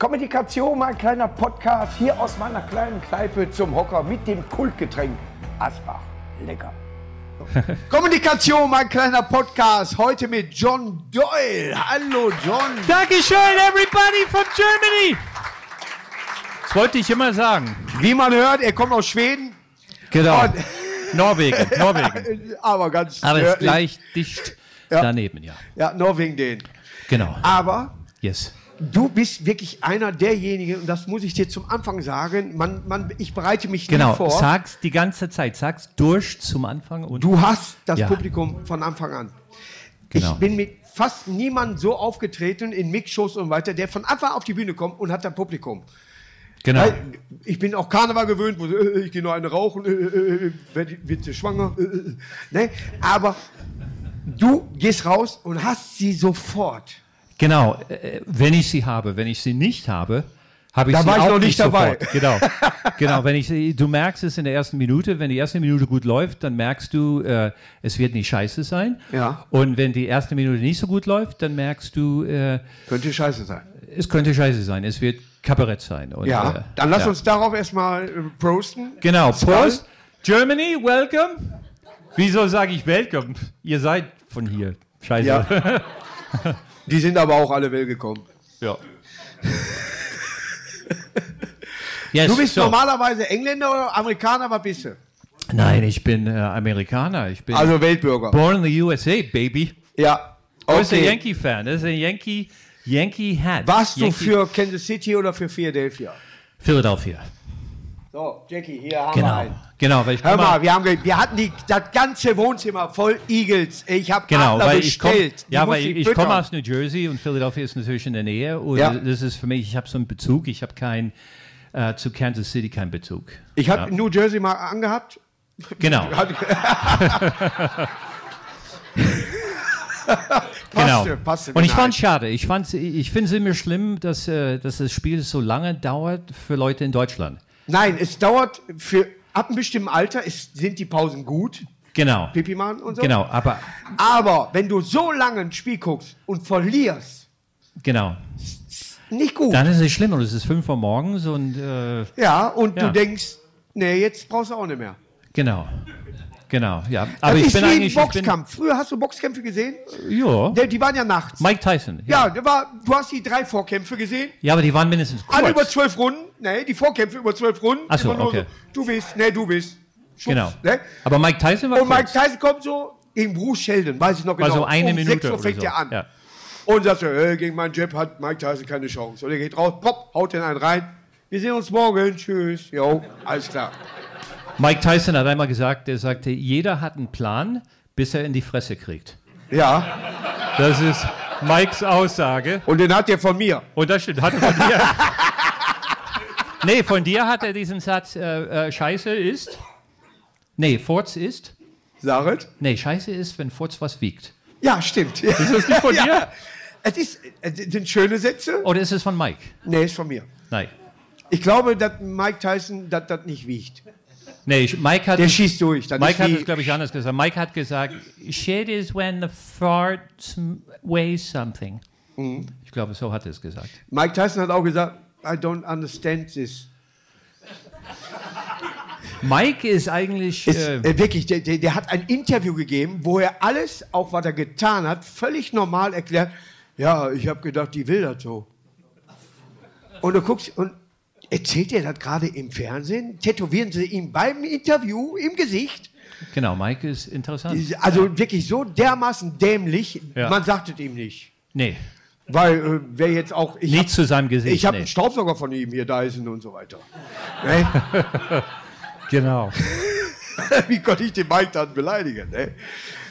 Kommunikation, mein kleiner Podcast hier aus meiner kleinen Kneipe zum Hocker mit dem Kultgetränk Asbach. Lecker. Kommunikation, mein kleiner Podcast, heute mit John Doyle. Hallo John. Dankeschön, everybody from Germany. Das wollte ich immer sagen. Wie man hört, er kommt aus Schweden. Genau. Und- Norwegen, Norwegen. Aber ganz Aber ist gleich dicht Ja. daneben, ja. Ja, Norwegen den. Genau. Aber Yes. Du bist wirklich einer derjenigen, und das muss ich dir zum Anfang sagen, man, man, ich bereite mich Genau. vor. Sag's die ganze Zeit. Sag's durch zum Anfang und Du hast das Ja. Publikum von Anfang an. Genau. Ich bin mit fast niemand so aufgetreten in Mixshows und weiter, der von Anfang auf die Bühne kommt und hat ein Publikum. genau. Weil ich bin auch Karneval gewöhnt, wo so, äh, ich gehe nur eine rauchen, äh, äh, äh, wird, wird sie schwanger. Äh, äh, ne? Aber du gehst raus und hast sie sofort. Genau. Äh, Wenn ich sie habe, wenn ich sie nicht habe, habe ich Da sie war ich auch noch nicht dabei. sofort. Genau. genau. Wenn ich sie, du merkst es in der ersten Minute. Wenn die erste Minute gut läuft, dann merkst du, äh, es wird nicht scheiße sein. Ja. Und wenn die erste Minute nicht so gut läuft, dann merkst du, äh, Könnte scheiße sein. es könnte scheiße sein. Es wird Kabarett sein. Und, Ja, äh, dann lass ja. uns darauf erstmal äh, prosten. Genau. Prost. Germany, welcome. Wieso sage ich welcome? Ihr seid von hier. Scheiße. Ja. Die sind aber auch alle well gekommen. ja. Yes, Du bist so. normalerweise Engländer oder Amerikaner, was bist du? Nein, ich bin äh, Amerikaner. Ich bin Also Weltbürger. born in the USA, baby. Ja. Du bist ein Okay. Yankee-Fan. Das ist ein Yankee, Yankee Hat. Warst du Yankee- für Kansas City oder für Philadelphia? Philadelphia? So, Jackie, hier haben wir Genau. einen. Genau, weil ich Hör komm mal, wir, haben, wir hatten die, das ganze Wohnzimmer voll Eagles. Ich habe Genau, Adler weil ich bestellt. Die ja, muss weil ich, ich komme aus New Jersey und Philadelphia ist natürlich in der Nähe und Ja. das ist für mich, ich habe so einen Bezug, ich habe kein äh, zu Kansas City keinen Bezug. Ich habe New Jersey mal angehabt. Genau, genau. Passte, passte und ich fand ein. schade, ich ich finde es immer schlimm, dass, äh, dass das Spiel so lange dauert für Leute in Deutschland. Nein, es dauert für ab einem bestimmten Alter ist, sind die Pausen gut. Genau, Pipi machen und so. genau, aber Aber wenn du so lange ein Spiel guckst und verlierst, genau, nicht gut. dann ist es schlimm und es ist 5 Uhr morgens und äh, ja, und Ja. du denkst, nee, jetzt brauchst du auch nicht mehr. genau, genau, ja. Aber das ich ist bin wie ein eigentlich, ich bin, Boxkampf. Früher hast du Boxkämpfe gesehen? ja, Die, die waren ja nachts. Mike Tyson. Ja, da war, du hast die drei Vorkämpfe gesehen. Ja, aber die waren mindestens kurz. Alle über zwölf Runden. Nee, die Vorkämpfe über zwölf Runden. Ach so, Immer nur okay. Du bist, nee, du bist. Schubs, Genau. Ne? Aber Mike Tyson war Und Mike. Tyson kommt so in Bruce Sheldon, weiß ich noch genau. War so eine um Minute 6 Uhr fängt so. er an. Ja. Und sagt so, äh, gegen meinen Jab hat Mike Tyson keine Chance. Und er geht raus, pop, haut den einen rein. Wir sehen uns morgen, tschüss. Jo, alles klar. Mike Tyson hat einmal gesagt, er sagte, jeder hat einen Plan, bis er in die Fresse kriegt. Ja, Das ist Mikes Aussage. und den hat er von mir. Und das stimmt. Hat er von dir. nee, von dir hat er diesen Satz, äh, äh, Scheiße ist. Nee, Furz ist. Saret? Nee, Scheiße ist, wenn Furz was wiegt. Ja, stimmt. Ist das nicht von dir? Es ist, es sind schöne Sätze. Oder ist es von Mike? Nee, ist von mir. Nein. Ich glaube, dass Mike Tyson das nicht wiegt. Nee, Mike hat. Der schießt durch. Das Mike hat es, glaube ich, anders gesagt. Mike hat gesagt, shit is when the fart weighs something. Mhm. Ich glaube, so hat er es gesagt. Mike Tyson hat auch gesagt, I don't understand this. Mike ist eigentlich. Ist, äh, äh, wirklich, der, der, der hat ein Interview gegeben, wo er alles, auch was er getan hat, völlig normal erklärt. Ja, ich habe gedacht, die will das so. Und du guckst und erzählt er das gerade im Fernsehen? Tätowieren sie ihm beim Interview im Gesicht? genau, Mike ist interessant. Also wirklich so dermaßen dämlich, Ja. man sagt es ihm nicht. Nee, Weil äh, wer jetzt auch. Ich nicht hab- zu seinem Gesicht. Ich habe nee. einen Staubsauger von ihm hier, Dyson und so weiter. Ne? Genau. Wie konnte ich den Mike dann beleidigen? Ne?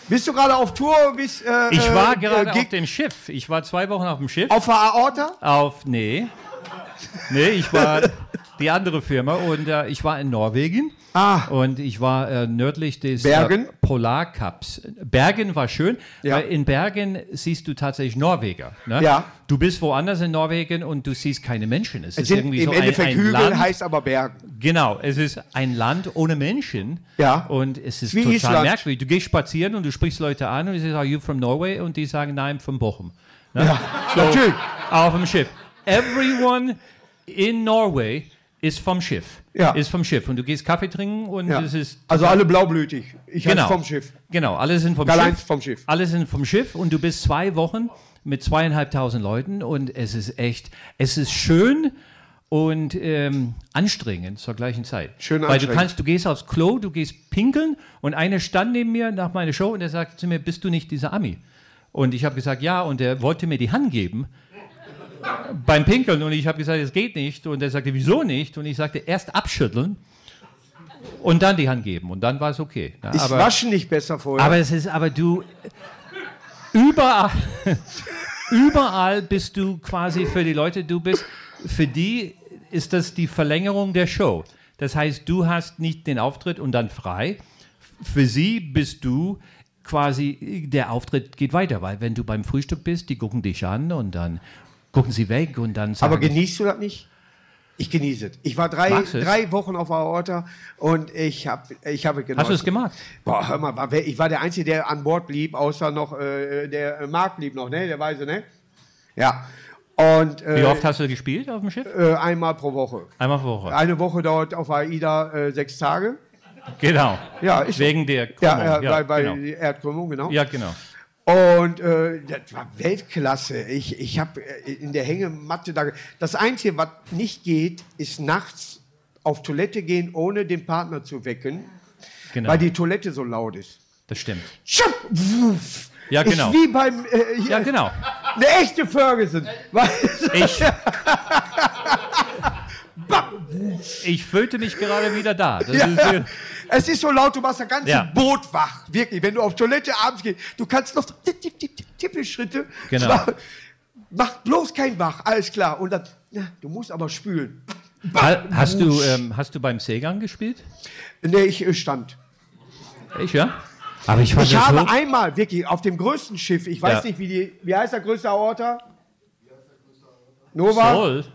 Bist du gerade auf Tour? Bist, äh, Ich war äh, gerade Gig- auf dem Schiff. Ich war zwei Wochen auf dem Schiff. auf der Aorta? Auf, nee. Nee, ich war die andere Firma und äh, ich war in Norwegen. Ah. Und ich war äh, nördlich des Bergen? Äh, Polarcups. Bergen war schön, Ja. weil in Bergen siehst du tatsächlich Norweger. Ne? Ja. Du bist woanders in Norwegen und du siehst keine Menschen. Es, Es ist irgendwie im so ein, Endeffekt ein Hügel, Land. heißt aber Bergen. Genau, es ist ein Land ohne Menschen. Ja. Und es ist Wie total Island. merkwürdig. Du gehst spazieren und du sprichst Leute an und du sagst, are you from Norway? Und die sagen, nein, from Bochum. Ne? Ja, natürlich. Auf dem Schiff. Everyone in Norway ist vom Schiff. Ja. Ist vom Schiff. Und du gehst Kaffee trinken und Ja. es ist. Also alle blaublütig. Ich Genau. vom Schiff. Genau, alle sind vom Karl-Heinz Schiff. vom Schiff. Alle sind vom Schiff und du bist zwei Wochen mit zweieinhalbtausend Leuten und es ist echt, es ist schön und ähm, anstrengend zur gleichen Zeit. Schön Weil du anstrengend. kannst, du gehst aufs Klo, du gehst pinkeln und einer stand neben mir nach meiner Show und der sagte zu mir, bist du nicht dieser Ami? Und ich habe gesagt, ja, und er wollte mir die Hand geben beim Pinkeln und ich habe gesagt, es geht nicht und er sagte, wieso nicht? Und ich sagte, erst abschütteln und dann die Hand geben und dann war es okay. Ja, Ist Waschen nicht besser vorher? aber es ist, aber du, überall, überall bist du quasi für die Leute, du bist, für die ist das die Verlängerung der Show. Das heißt, du hast nicht den Auftritt und dann frei. Für sie bist du quasi, der Auftritt geht weiter, weil wenn du beim Frühstück bist, die gucken dich an und dann gucken sie weg und dann sagen, Aber genießt du das nicht? Ich genieße es. Ich war drei, Magst du es? drei Wochen auf Aorta und ich habe ich hab es genossen. hast du es gemacht? Boah, hör mal, ich war der Einzige, der an Bord blieb, außer noch äh, der äh, Marc blieb noch, ne? Der Weise, ne? Ja. Und äh, Wie oft hast du gespielt auf dem Schiff? äh, einmal pro Woche. Einmal pro Woche. Eine Woche dauert auf AIDA äh, sechs Tage. Genau. Ja. Wegen der Krümmung. Ja, ja, bei, bei genau. Erdkrümmung, genau. ja, genau. Und äh, das war Weltklasse. Ich, ich habe in der Hängematte da. Das Einzige, was nicht geht, ist nachts auf Toilette gehen, ohne den Partner zu wecken, genau. weil die Toilette so laut ist. Das stimmt. Schupp, wuff. Ja, genau. Ist wie beim. Äh, Ja, genau. Eine echte Ferguson. Ich, ich fühlte mich gerade wieder da. Das Ja. ist, äh, Es ist so laut, du machst das ganze Ja. Boot wach. Wirklich, wenn du auf Toilette abends gehst, du kannst noch Tippelschritte. Genau. Mach, mach bloß kein Wach, alles klar. Und dann, na, du musst aber spülen. ha- hast, du, ähm, hast du beim Seegang gespielt? Nee, ich stand. Ich, ja? Aber ich fand Ich habe so, einmal, wirklich, auf dem größten Schiff, ich weiß Ja. nicht, wie die, wie heißt der größte Aorta? Nova? Sol.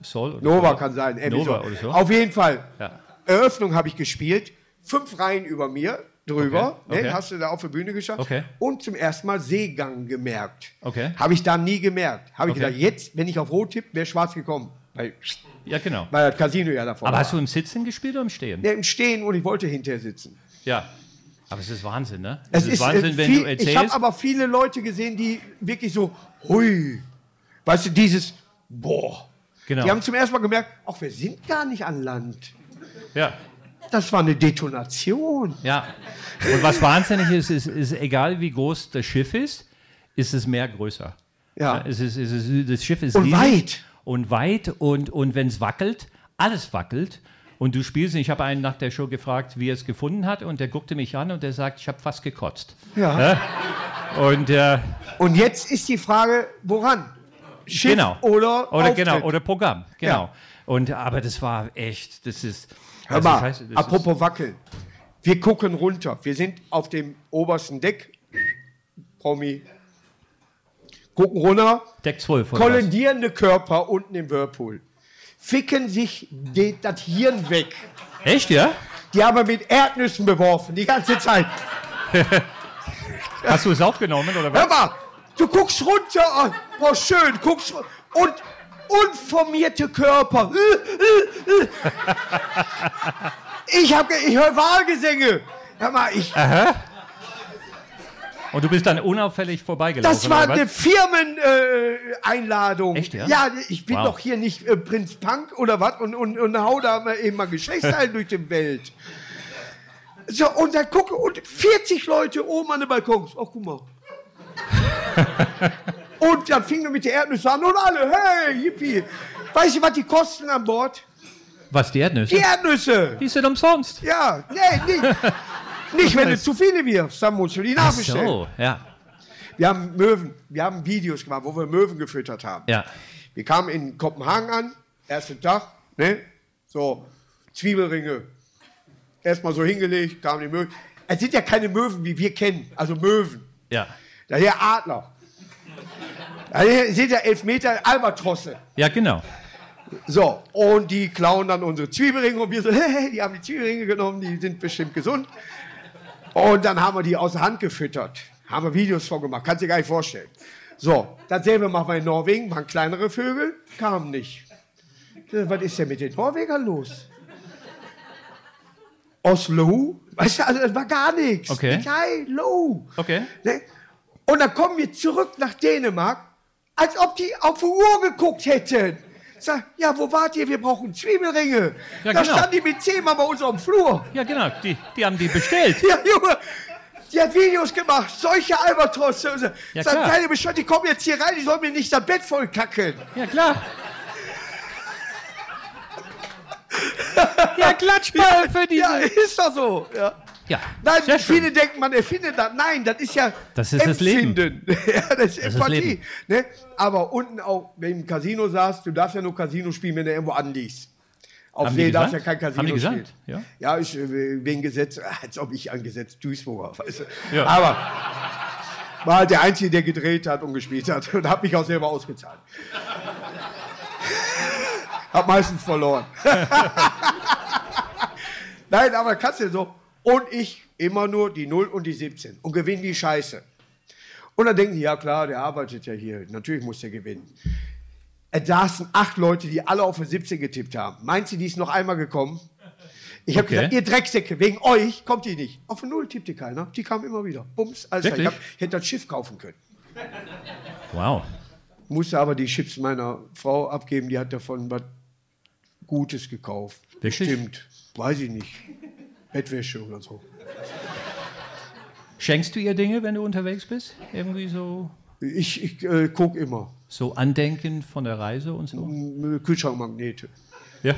Sol oder Nova kann sein. Nova so. Auf jeden Fall. Ja. Eröffnung habe ich gespielt. Fünf Reihen über mir drüber. Okay, okay. Ne, hast du da auf der Bühne geschafft. Okay. Und zum ersten Mal Seegang gemerkt. Okay. Habe ich da nie gemerkt. Habe ich Okay. gedacht, jetzt, wenn ich auf Rot tippe, wäre schwarz gekommen. Weil, Ja, genau. weil das Casino ja davor Aber war. hast du im Sitzen gespielt oder im Stehen? Ja, im Stehen und ich wollte hinterher sitzen. Ja. Aber es ist Wahnsinn, ne? Es ist, ist, Wahnsinn, äh, wenn viel, du ich habe erzählst. aber viele Leute gesehen, die wirklich so, hui. Weißt du, dieses, boah. Genau. Die haben zum ersten Mal gemerkt, ach, wir sind gar nicht an Land. Ja. Das war eine Detonation. Ja. Und was wahnsinnig ist, ist, ist, egal wie groß das Schiff ist, ist es mehr größer. Ja. es ist, es ist, das Schiff ist Und weit. Und weit und, und wenn es wackelt, alles wackelt. Und du spielst, ich habe einen nach der Show gefragt, wie er es gefunden hat, und der guckte mich an und der sagt, ich habe fast gekotzt. Ja. Und äh, Und jetzt ist die Frage, woran? Schiff genau. oder oder Auftritt? genau oder Programm. Genau. Ja. Und aber das war echt, das ist. Hör also mal, das apropos wackeln. Wir gucken runter. Wir sind auf dem obersten Deck. Promi. Gucken runter. Deck 12 oder was? Kollidierende Körper unten im Whirlpool. Ficken sich die, das Hirn weg. Echt, ja? Die haben wir mit Erdnüssen beworfen, die ganze Zeit. Hast du es aufgenommen oder was? Hör mal, du guckst runter, oh, schön, guckst ru- und unformierte Körper. Ich, hab, ich höre Wahlgesänge. Hör mal, ich, Und du bist dann unauffällig vorbeigelaufen. das war eine Firmeneinladung. Äh. Echt, ja? Ja, ich bin Wow. doch hier nicht äh, Prinz Punk oder was und, und, und hau da mal eben mal Geschlechtsteile durch die Welt. So, und dann gucke, und 40 Leute oben an den Balkons. Ach, guck mal. und dann fingen wir mit der Erdnüsse an und alle, hey, yippie. Weißt du, was die kosten an Bord? Was, die Erdnüsse? Die Erdnüsse. Die sind umsonst. Ja, nee, nicht. Nicht, wenn du zu viele wirfst, dann musst du die Ach nachbestellen. so, ja. Wir haben Möwen, wir haben Videos gemacht, wo wir Möwen gefüttert haben. Ja. Wir kamen in Kopenhagen an, ersten Tag, ne? So, Zwiebelringe. Erstmal so hingelegt, kamen die Möwen. Es sind ja keine Möwen, wie wir kennen, also Möwen. Ja. Daher Adler. Daher sind ja Elfmeter Albatrosse. Ja, genau. So, und die klauen dann unsere Zwiebelringe und wir so, hey, die haben die Zwiebelringe genommen, die sind bestimmt gesund. Und dann haben wir die aus der Hand gefüttert. Haben wir Videos vorgemacht, kannst dir gar nicht vorstellen. So, dasselbe machen wir in Norwegen, waren kleinere Vögel, kamen nicht. Was ist denn mit den Norwegern los? Oslo? Weißt du, also das war gar nichts. Okay. Nicht low. Okay. Ne? Und dann kommen wir zurück nach Dänemark, als ob die auf die Uhr geguckt hätten. Sag, ja, wo wart ihr? Wir brauchen Zwiebelringe. Ja, da genau. standen die mit zehnmal bei uns auf dem Flur. Ja, genau. Die, die haben die bestellt. Ja, Junge, die hat Videos gemacht, solche Albatrosse. Ja, Sag, klar. kleine Bescheid, die kommen jetzt hier rein, die sollen mir nicht das Bett voll kacken. Ja, klar. ja, Klatschball für diese. Ja, ist doch so. Ja. Ja, Nein, sehr schön. viele denken, man erfindet das. Nein, das ist ja Das ist das Leben. Empfinden. ja, das ist ist Empathie. Leben. ne? Aber unten auch, wenn du im Casino saßt, du darfst ja nur Casino spielen, wenn du irgendwo anliegst. Auf Haben See du ja kein Casino Haben die spielen. gesagt? Ja. Ja, ich, äh, wegen Gesetz, als ob ich an Gesetz Duisburger, weißt du. Ja. Aber war halt der Einzige, der gedreht hat und gespielt hat und hat mich auch selber ausgezahlt. hab meistens verloren. Nein, aber kannst du so. Und ich immer nur die 0 und die 17 und gewinne die Scheiße. Und dann denken die, ja klar, der arbeitet ja hier. Natürlich muss der gewinnen. Es saßen acht Leute, die alle auf eine 17 getippt haben. Meinst du, die ist noch einmal gekommen? Ich habe Okay. gesagt, ihr Drecksäcke, wegen euch kommt die nicht. Auf eine Null tippte keiner. Die kam immer wieder. Bums, alles klar. Ich, Wirklich? hab, ich hätte das Schiff kaufen können. Wow. Musste aber die Chips meiner Frau abgeben. Die hat davon was Gutes gekauft. Wirklich? Stimmt. Weiß ich nicht. Bettwäsche oder so. Schenkst du ihr Dinge, wenn du unterwegs bist? Irgendwie so, Ich, ich äh, gucke immer. so Andenken von der Reise und so? M- Kühlschrankmagnete. Ja.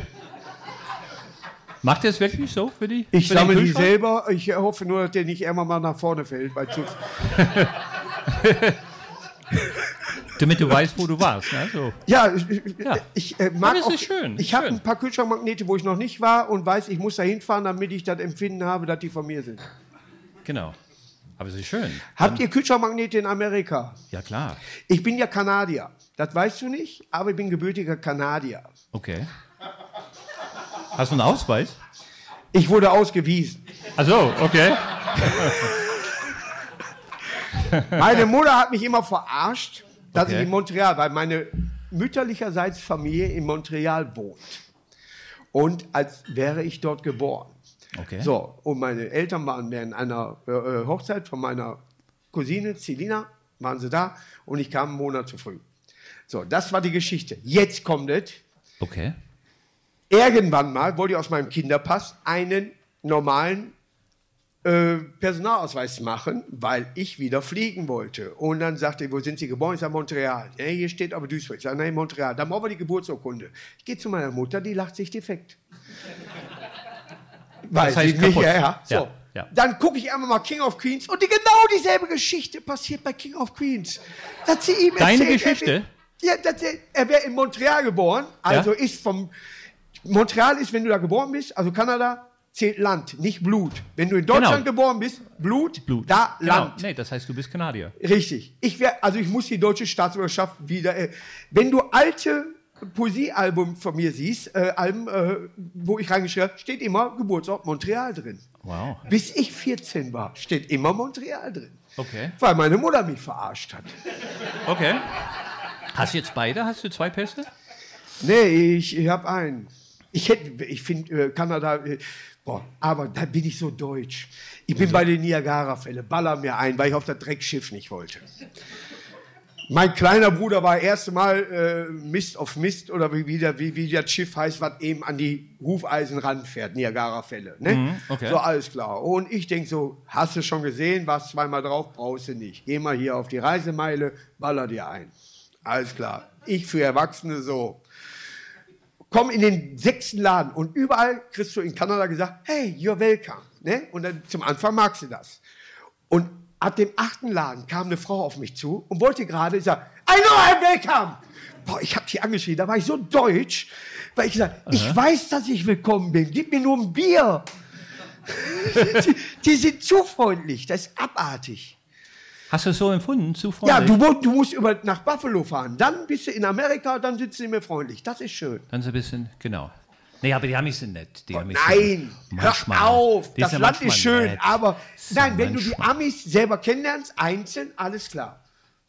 Macht ihr es wirklich so für die? Ich für sammle die selber. Ich hoffe nur, dass der nicht irgendwann mal nach vorne fällt. Weil Damit du weißt, wo du warst. Ne? So. ja, ich, Ja. ich äh, mag auch, schön, Ich habe ein paar Kühlschrankmagnete, wo ich noch nicht war und weiß, ich muss da hinfahren, damit ich das Empfinden habe, dass die von mir sind. Genau. Aber es ist schön. Habt ihr Kühlschrankmagnete in Amerika? Ja, klar. Ich bin ja Kanadier. Das weißt du nicht, aber ich bin gebürtiger Kanadier. Okay. Hast du einen Ausweis? Ich wurde ausgewiesen. Also, okay. Meine Mutter hat mich immer verarscht, dass Okay. ich in Montreal, weil meine mütterlicherseits Familie in Montreal wohnt. Und als wäre ich dort geboren. Okay. So, und meine Eltern waren während einer äh, äh, Hochzeit von meiner Cousine Celina, waren sie da und ich kam einen Monat zu früh. So, das war die Geschichte. Jetzt kommt es. Okay. Irgendwann mal wollte ich aus meinem Kinderpass einen normalen äh, Personalausweis machen, weil ich wieder fliegen wollte. Und dann sagte er, wo sind Sie geboren? Ich sage, Montreal. Ja, hier steht aber Duisburg. Ich sage, nein, Montreal. Dann brauchen wir die Geburtsurkunde. Ich gehe zu meiner Mutter, die lacht sich defekt. Weil Das heißt sie nicht, kaputt. ja, ja. So. Ja, ja. Dann gucke ich einmal mal King of Queens und die, genau dieselbe Geschichte passiert bei King of Queens. Dass sie ihm Deine erzählt, Geschichte? Er, ja, er, er wäre in Montreal geboren, also ist vom Montreal ist, wenn du da geboren bist, also Kanada, zählt Land, nicht Blut. Wenn du in Deutschland Genau. geboren bist, Blut, Blut. da Genau. Land. Nee, das heißt, du bist Kanadier. Richtig. Ich wär, also ich muss die deutsche Staatsbürgerschaft wieder. Äh, wenn du alte Poesiealbum von mir siehst, äh, Alben, äh, wo ich reingeschrieben habe, steht immer Geburtsort Montreal drin. Wow. Bis ich 14 war, steht immer Montreal drin. Okay. Weil meine Mutter mich verarscht hat. Okay. Hast du jetzt beide? Hast du zwei Pässe? Nee, ich, ich habe einen. Ich hätte, ich finde äh, Kanada, äh, boah, aber da bin ich so deutsch. Ich bin bei den Niagara-Fälle, baller mir ein, weil ich auf das Dreckschiff nicht wollte. Mein kleiner Bruder war erste Mal äh, Mist auf Mist oder wie, wie, der, wie, wie das Schiff heißt, was eben an die Hufeisen ranfährt, Niagara-Fälle. Ne? okay. So, alles klar. Und ich denke so, hast du schon gesehen, warst zweimal drauf, brauchst du nicht. Geh mal hier auf die Reisemeile, baller dir ein. Alles klar. Ich für Erwachsene so komm in den sechsten Laden und überall kriegst du in Kanada gesagt, hey, you're welcome. Ne? Und dann zum Anfang magst du das. Und ab dem achten Laden kam eine Frau auf mich zu und wollte gerade sagen, I know I'm welcome. Boah, ich habe die angeschrien, da war ich so deutsch, weil ich gesagt, ich weiß, dass ich willkommen bin, gib mir nur ein Bier. die, die sind zu freundlich, das ist abartig. Hast du es so empfunden? Zu Ja, freundlich? du, mu- du musst über, nach Buffalo fahren, dann bist du in Amerika, dann sind sie mir freundlich, das ist schön. Dann so ein bisschen, genau. Nee, aber die Amis sind nett. Die Oh, Nein, sind hör auf, das sind Land ist manchmal schön, nett. aber So nein, wenn du die manchmal. Amis selber kennenlernst, einzeln, alles klar.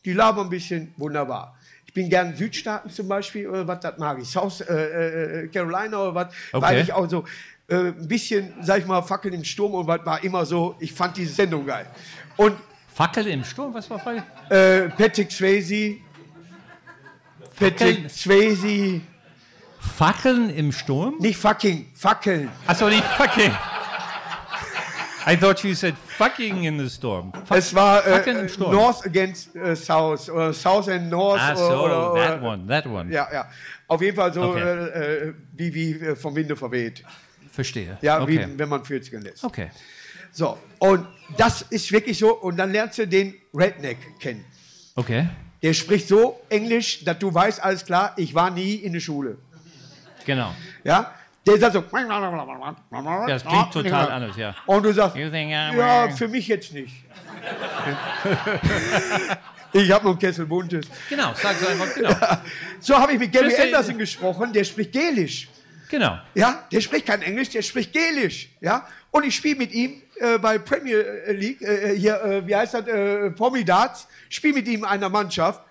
die labern ein bisschen, wunderbar. Ich bin gern Südstaaten zum Beispiel, oder was, das mag ich. South äh, äh, Carolina oder was, Okay. weil ich auch so äh, ein bisschen, sag ich mal, Fackeln im Sturm und was war immer so, ich fand diese Sendung geil. Und Fackel im Sturm, was war Fackel? äh, Patrick Swayze, Patrick Fackeln? Swayze, Fackeln im Sturm? nicht fucking, Fackeln. Achso, nicht fucking. I thought you said fucking in the storm. Fuck- Es war äh, im Sturm. North against äh, South oder South and North. Ah, so, oder, oder, that one, that one. Ja, ja. Auf jeden Fall so Okay. äh, äh, wie, wie äh, vom Winde verweht. Verstehe. Ja, okay. wie wenn man 40 lässt. okay. So, und das ist wirklich so. Und dann lernst du den Redneck kennen. Okay. Der spricht so Englisch, dass du weißt, alles klar, ich war nie in der Schule. Genau. Ja? Der sagt so. Ja, das klingt total anders, ja. Und du sagst, ja, für mich jetzt nicht. ich habe noch einen Kessel Buntes. Genau, sag so einfach, genau. So habe ich mit Gary Anderson gesprochen, der spricht Gelisch. Genau. Ja, der spricht kein Englisch, der spricht Gelisch. Ja, und ich spiele mit ihm äh, bei Premier League, äh, hier, äh, wie heißt das, äh, Pommy Darts, spiele mit ihm in einer Mannschaft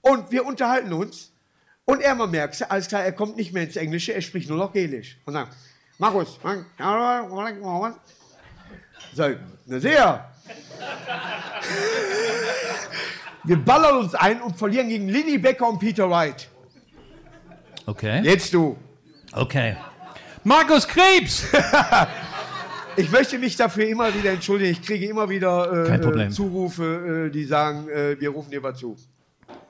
und wir unterhalten uns. Und er mal merkt, alles klar, er kommt nicht mehr ins Englische, er spricht nur noch Gelisch. Und sagt, Markus, sag, na sehr. Wir ballern uns ein und verlieren gegen Lilly Becker und Peter Wright. Okay. Jetzt du. Okay. Markus Krebs! Ich möchte mich dafür immer wieder entschuldigen. Ich kriege immer wieder äh, Problem. äh, Zurufe, äh, die sagen, äh, wir rufen dir was zu.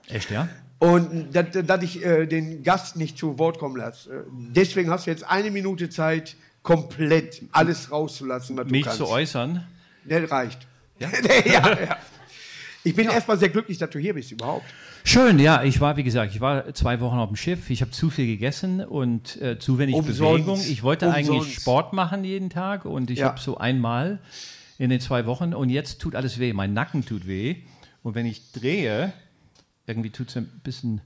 Echt, ja? Und dass, dass ich äh, den Gast nicht zu Wort kommen lasse. Deswegen hast du jetzt eine Minute Zeit, komplett alles rauszulassen, was du Mich kannst. zu äußern. Der reicht. Ja? ja, ja. Ich bin erstmal sehr glücklich, dass du hier bist überhaupt. Schön, ja, ich war, wie gesagt, ich war zwei Wochen auf dem Schiff. Ich habe zu viel gegessen und äh, zu wenig Umsonst. Bewegung. Ich wollte eigentlich Umsonst. Sport machen jeden Tag und ich Ja. habe so einmal in den zwei Wochen und jetzt tut alles weh. Mein Nacken tut weh und wenn ich drehe, irgendwie tut es ein bisschen,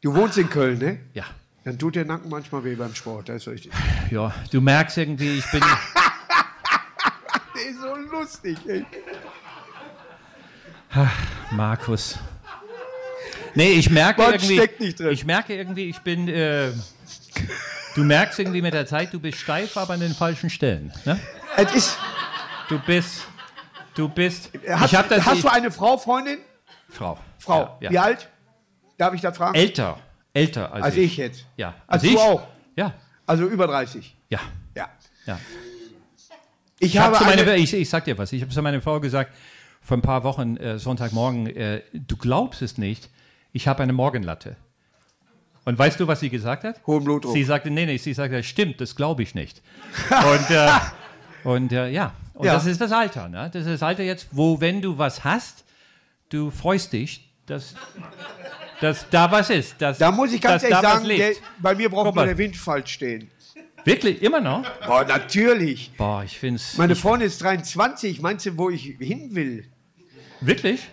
Du wohnst in Köln, ne? ja, Dann tut der Nacken manchmal weh beim Sport, das ist richtig. ja, du merkst irgendwie, ich bin, Der ist so lustig, ey. Markus. Nee, ich merke Was irgendwie, steckt nicht drin? ich merke irgendwie, ich bin, äh, du merkst irgendwie mit der Zeit, du bist steif, aber an den falschen Stellen. Ne? Es ist, Du bist, du bist, hast ich habe das, hast ich, du eine Frau, Freundin? Frau. Frau. Ja, Wie ja. alt? Darf ich das fragen? Älter, älter als, Als ich jetzt. Ja. Als ich? du auch. Ja, Also über 30. ja, Ja. ja. Ich, Ich, hab habe meine, ich, ich sag dir was, ich habe zu meiner Frau gesagt, vor ein paar Wochen, äh, Sonntagmorgen, äh, du glaubst es nicht, ich habe eine Morgenlatte. Und weißt du, was sie gesagt hat? Hohen Blutdruck. Sie sagte, nee, nee, sie sagte, stimmt, das glaube ich nicht. und äh, und äh, ja, und Ja. das ist das Alter. Ne? Das ist das Alter jetzt, wo, wenn du was hast, du freust dich, dass, dass da was ist. Dass, da muss ich ganz ehrlich sagen, der, bei mir braucht nur mal. der Wind falsch stehen. Wirklich, immer noch? Boah, natürlich. Boah, ich finde es. Meine Freundin ist 23. Meinst du, wo ich hin will? Wirklich?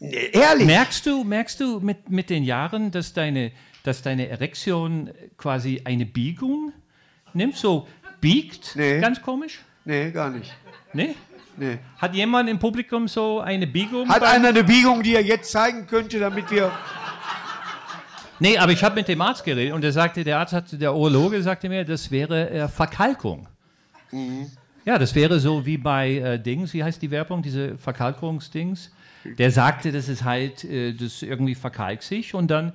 Nee, ehrlich? Merkst du, merkst du mit, mit den Jahren, dass deine, dass deine Erektion quasi eine Biegung nimmt? So biegt? Nee. Ganz komisch? Nee, gar nicht. Nee? Nee. Hat jemand im Publikum so eine Biegung? Hat einer eine Biegung, die er jetzt zeigen könnte, damit wir. Nee, aber ich habe mit dem Arzt geredet und der sagte, der Arzt hat, der Urologe sagte mir, das wäre äh, Verkalkung. Mhm. Ja, das wäre so wie bei äh, Dings, wie heißt die Werbung, diese Verkalkungsdings? Der sagte, das ist halt, äh, das irgendwie verkalkt sich und dann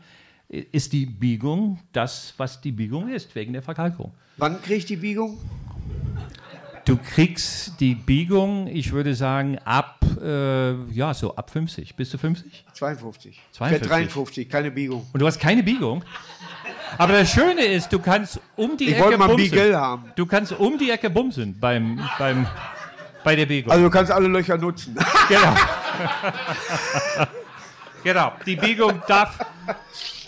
äh, ist die Biegung das, was die Biegung ist, wegen der Verkalkung. Wann kriege ich die Biegung? Du kriegst die Biegung, ich würde sagen, ab, äh, ja, so ab 50. Bist du 50? 52. 52. Für 53, keine Biegung. Und du hast keine Biegung. Aber das Schöne ist, du kannst um die Ich Ecke wollte mal bumsen. Beagle haben. Du kannst um die Ecke bumsen beim, beim, bei der Biegung. Also du kannst alle Löcher nutzen. genau. genau. Die Biegung darf,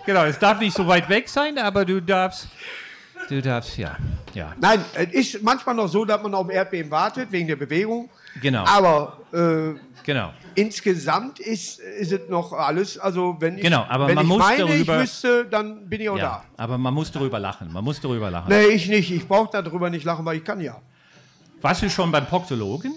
genau, es darf nicht so weit weg sein, aber du darfst, du darfst, ja, ja, Nein, es ist manchmal noch so, dass man auf dem Erdbeben wartet, wegen der Bewegung. genau, Aber äh, genau. insgesamt ist, ist es noch alles, also wenn ich, Genau, aber wenn man ich muss meine, darüber- ich müsste, dann bin ich auch Ja, aber man muss darüber lachen, man muss darüber lachen. da. Nee, ich nicht. Ich brauche darüber nicht lachen, weil ich kann ja. Warst du schon beim Proktologen?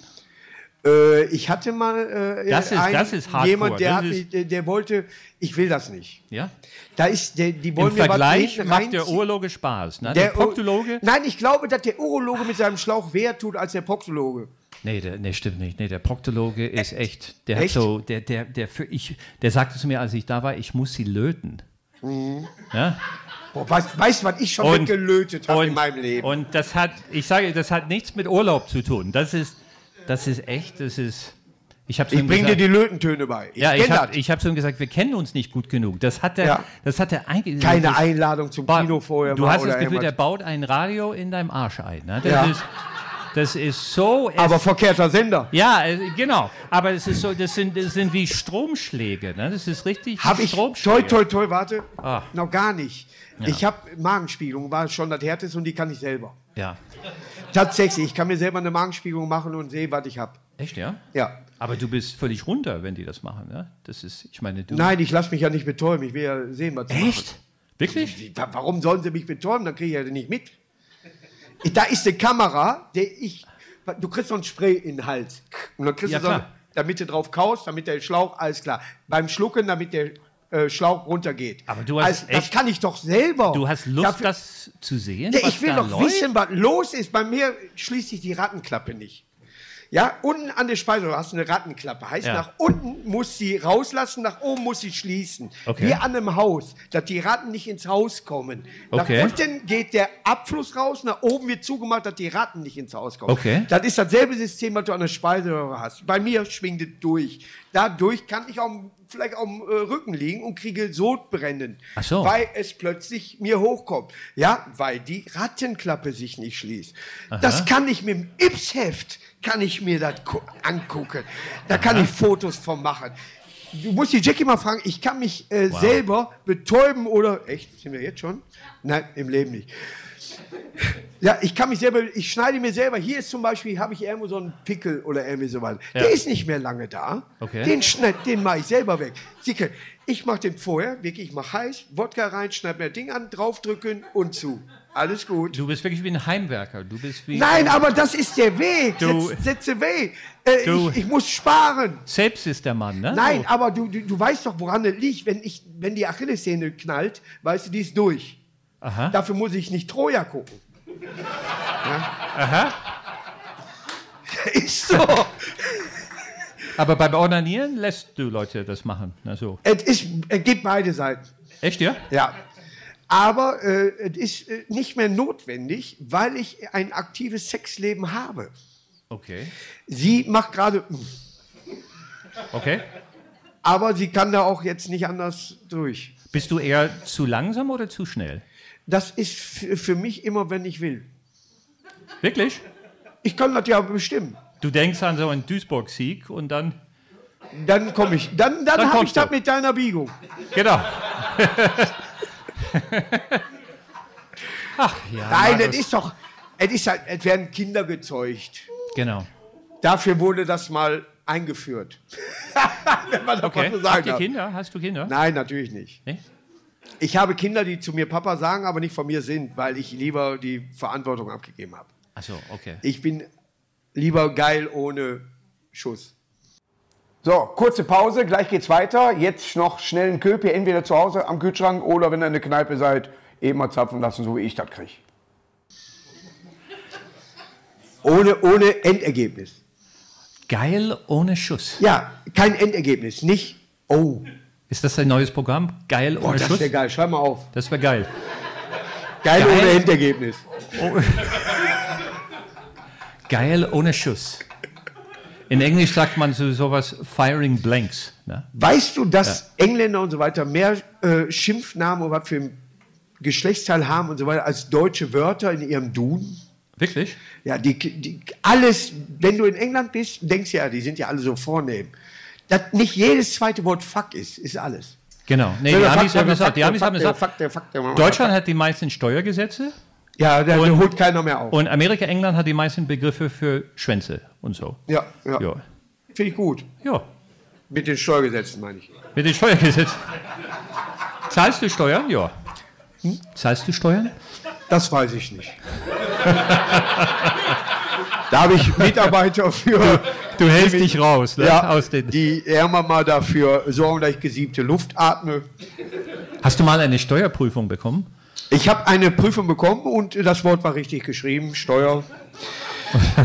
Äh, ich hatte mal äh, Das ist- einen- das ist Hardcore. jemand, der, mich, der, der wollte, ich will das nicht. Ja? Da ist, der, die wollen Im mir was Vergleich hinten macht der. Urologe Spaß. Ne? Der, Der Proktologe? Nein, ich glaube, dass der Urologe mit seinem Schlauch mehr tut als der Proktologe. Nee, der, nee, stimmt nicht. Nee, der Proktologe ist echt. Der Echt? hat so, der, der, der, für ich, der sagte zu mir, als ich da war, ich muss sie löten. Ja? Boah, weißt, weißt du, was ich schon Und- weggelötet habe in meinem Leben? Und das hat, ich sage, das hat nichts mit Urlaub zu tun. Das ist, das ist echt, das ist. Ich ich bringe dir die Lötentöne bei. Ich Ja, ich habe ich hab ihm gesagt, wir kennen uns nicht gut genug. Das hat der, Ja. das hat der eigentlich. Keine Einladung zum Kino vorher. Du hast das Gefühl, der baut ein Radio in deinem Arsch ein. Ne? Das, Ja. ist, das ist so. Aber verkehrter Sender. ja, äh, genau. Aber es ist so, das sind, das sind wie Stromschläge. Ne? Das ist richtig. Habe ich, Stromschläge. toi, toi, toi, warte, Ah. noch gar nicht. Ich habe Magenspiegelung, war schon das härteste und die kann ich selber. Ja. Tatsächlich, ich kann mir selber eine Magenspiegelung machen und sehe, was ich habe. Echt, ja? Ja. Aber du bist völlig runter, wenn die das machen. Ne? Das ist, ich meine, du. Nein, ich lasse mich ja nicht betäuben. Ich will ja sehen, was sie machen. Echt? Wirklich? Warum sollen sie mich betäuben? Dann kriege ich ja nicht mit. Ich- Da ist eine Kamera, der ich. Du kriegst so ein Spray in den Hals. Und dann kriegst Ja, du so, klar. damit du drauf kaust, damit der Schlauch, alles klar. Beim Schlucken, damit der äh, Schlauch runtergeht. Aber du hast also, das echt- kann ich doch selber. Du hast Lust, Dafür- das zu sehen? Ja, ich will doch läuft? wissen, was los ist. Bei mir schließt sich die Rattenklappe nicht. Ja, unten an der Speiseröhre hast du eine Rattenklappe. Heißt, Ja. nach unten muss sie rauslassen, nach oben muss sie schließen. Okay. Wie an einem Haus, dass die Ratten nicht ins Haus kommen. Okay. Nach unten geht der Abfluss raus, nach oben wird zugemacht, dass die Ratten nicht ins Haus kommen. Okay. Das ist dasselbe System, was du an der Speiseröhre hast. Bei mir schwingt es durch. Dadurch kann ich auch vielleicht am äh, Rücken liegen und kriege Sodbrennen, Ach so. weil es plötzlich mir hochkommt. Ja, weil die Rattenklappe sich nicht schließt. Das kann ich mit dem Ipsheft, kann ich mir das gu- angucken. Da kann ich Fotos von machen. Du musst die Jackie mal fragen, ich kann mich äh, selber betäuben oder, echt, sind wir jetzt schon? Nein, im Leben nicht. Ja, ich kann mich selber, ich schneide mir selber. Hier ist zum Beispiel, habe ich irgendwo so einen Pickel oder irgendwie sowas. Der ist nicht mehr lange da. Okay. Den schneid, den mache ich selber weg. Sieke, ich mache den vorher, wirklich, ich mache heiß, Wodka rein, schneide mir das Ding an, draufdrücken und zu. Alles gut. Du bist wirklich wie ein Heimwerker. Du bist wie. Nein, aber das ist der Weg. Du- Setz, setze Weg. Äh, Du- ich, ich muss sparen. Selbst ist der Mann, ne? Nein, So. aber du, du, du weißt doch, woran es liegt. Wenn, ich, wenn die Achillessehne knallt, weißt du, die ist durch. Aha. Dafür muss ich nicht Troja gucken. Aha. Ist so. Aber beim Ordinieren lässt du Leute das machen. Na so. es, ist, es gibt beide Seiten. Echt, ja? Ja. Aber äh, es ist äh, nicht mehr notwendig, weil ich ein aktives Sexleben habe. Okay. Sie macht gerade, mm, Okay. aber sie kann da auch jetzt nicht anders durch. Bist du eher zu langsam oder zu schnell? Das ist für mich immer, wenn ich will. Wirklich? Ich kann das ja bestimmen. Du denkst an so einen Duisburg-Sieg und dann. Dann komme ich. Dann, dann, Dann habe ich das mit deiner Biegung. Genau. Ach ja. Nein, Markus. das ist doch. Es, ist es werden Kinder gezeugt. Genau. Dafür wurde das mal eingeführt. Wenn man das Okay. mal so sagen Habt ihr. Kinder? Hast du Kinder? Nein, natürlich nicht. Nee? Ich habe Kinder, die zu mir Papa sagen, aber nicht von mir sind, weil ich lieber die Verantwortung abgegeben habe. Achso, okay. Ich bin lieber geil ohne Schuss. So, kurze Pause, gleich geht's weiter. Jetzt noch schnell einen Köpi, entweder zu Hause am Kühlschrank oder wenn ihr in der Kneipe seid, eben mal zapfen lassen, so wie ich das kriege. Ohne, ohne Endergebnis. Geil ohne Schuss. Ja, kein Endergebnis. Nicht, oh, Ist das ein neues Programm? Geil boah, ohne das Schuss? wäre geil. Schreib mal auf. Das wäre geil. Geil, Geil. ohne Endergebnis. Geil ohne Schuss. In Englisch sagt man so sowas Firing Blanks. Ne? Weißt du, dass Engländer und so weiter mehr äh, Schimpfnamen und was für ein Geschlechtsteil haben und so weiter als deutsche Wörter in ihrem Duden? Wirklich? Ja, die, die, alles, wenn du in England bist, denkst du ja, die sind ja alle so vornehm. Dass nicht jedes zweite Wort fuck ist, ist alles. Genau. Nee, die Amis haben gesagt, die Amis haben gesagt. Deutschland hat die meisten Steuergesetze Ja, da Und- holt keiner mehr auf. und Amerika, England hat die meisten Begriffe für Schwänze und so. Ja, ja. Ja. Finde ich gut. Ja. Mit den Steuergesetzen, meine ich. Mit den Steuergesetzen. Zahlst du Steuern? Ja. Zahlst du Steuern? Das weiß ich nicht. da habe ich Mitarbeiter für. Du hältst dich raus, ne? Ja, Aus den die irgendwann mal dafür sorgen, dass ich gesiebte Luft atme. Hast du mal eine Steuerprüfung bekommen? Ich habe eine Prüfung bekommen und das Wort war richtig geschrieben, Steuer.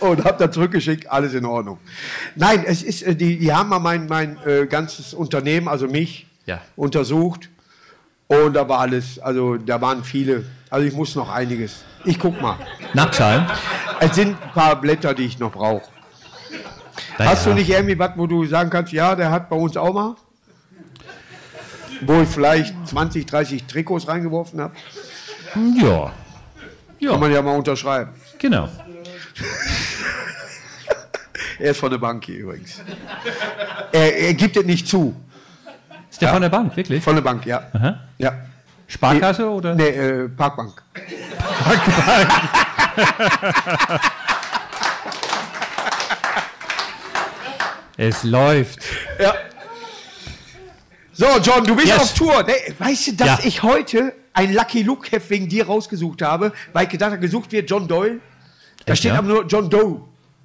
und habe da zurückgeschickt, alles in Ordnung. Nein, es ist, äh, die, die haben mal mein, mein äh, ganzes Unternehmen, also mich, Ja. untersucht. Und da war alles, also da waren viele. Also ich muss noch einiges. Ich guck mal. Nachzahlen? Es sind ein paar Blätter, die ich noch brauche. Hast du nicht irgendwie was, wo du sagen kannst, ja, der hat bei uns auch mal? Wo ich vielleicht 20, 30 Trikots reingeworfen habe? Ja. Kann Ja, man ja mal unterschreiben. genau. Er ist von der Bank hier übrigens. Er, er gibt es nicht zu. Ist der von der Bank, wirklich? Von der Bank, ja. Aha. ja. Sparkasse oder? Nee, äh, Parkbank. Es läuft. Ja. So, John, du bist Yes. auf Tour. Nee, weißt du, dass Ja. ich heute ein Lucky Luke Heft wegen dir rausgesucht habe, weil ich gedacht habe, gesucht wird John Doyle. Da Echt, steht ja? aber nur John Doe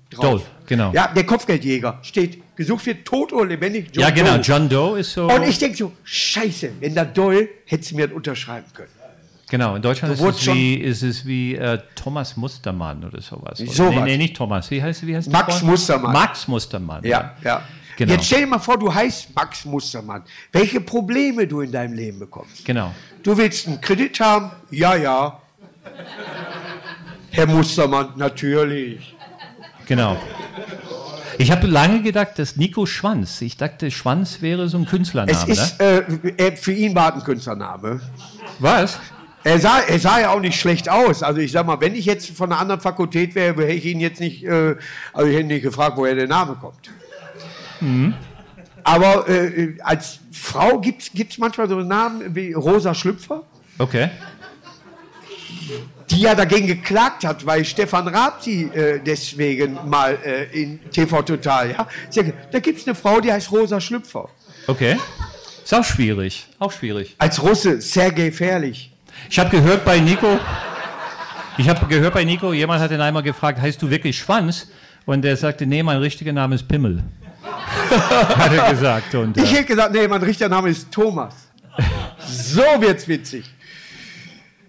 drauf. Doe, genau. Ja, der Kopfgeldjäger steht, gesucht wird tot oder lebendig John ja, genau. Doe. John Doe ist so. Und ich denke so, scheiße, wenn da Doyle, hättest du mir das unterschreiben können. Genau, in Deutschland ist, es wie, ist es wie äh, Thomas Mustermann oder sowas. Oder? Sowas. Nee, nee, nicht Thomas. Wie heißt, wie heißt Max? Mustermann. Max Mustermann. Ja, ja. Genau. Jetzt stell dir mal vor, du heißt Max Mustermann. Welche Probleme du in deinem Leben bekommst. Genau. Du willst einen Kredit haben? Ja, ja. Herr Mustermann, natürlich. Genau. Ich habe lange gedacht, dass Nico Schwanz, ich dachte, Schwanz wäre so ein Künstlername. Es ist, äh, er- für ihn war ein Künstlername. ne? Was? Er sah, er sah ja auch nicht schlecht aus. Also ich sag mal, wenn ich jetzt von einer anderen Fakultät wäre, hätte ich ihn jetzt nicht, äh, also ich hätte nicht gefragt, woher der Name kommt. Aber äh, als Frau gibt es manchmal so Namen wie Rosa Schlüpfer, Okay. die ja dagegen geklagt hat, weil Stefan Raab sie äh, deswegen mal äh, in TV Total, ja. Da gibt es eine Frau, die heißt Rosa Schlüpfer. Okay. Ist auch schwierig. Auch schwierig. Als Russe sehr gefährlich. Ich habe gehört bei Nico, ich habe gehört bei Nico, jemand hat ihn einmal gefragt, heißt du wirklich Schwanz? Und er sagte, nee, mein richtiger Name ist Pimmel. hat er gesagt. Und, Ich hätte gesagt, nee, mein richtiger Name ist Thomas. So wird's witzig.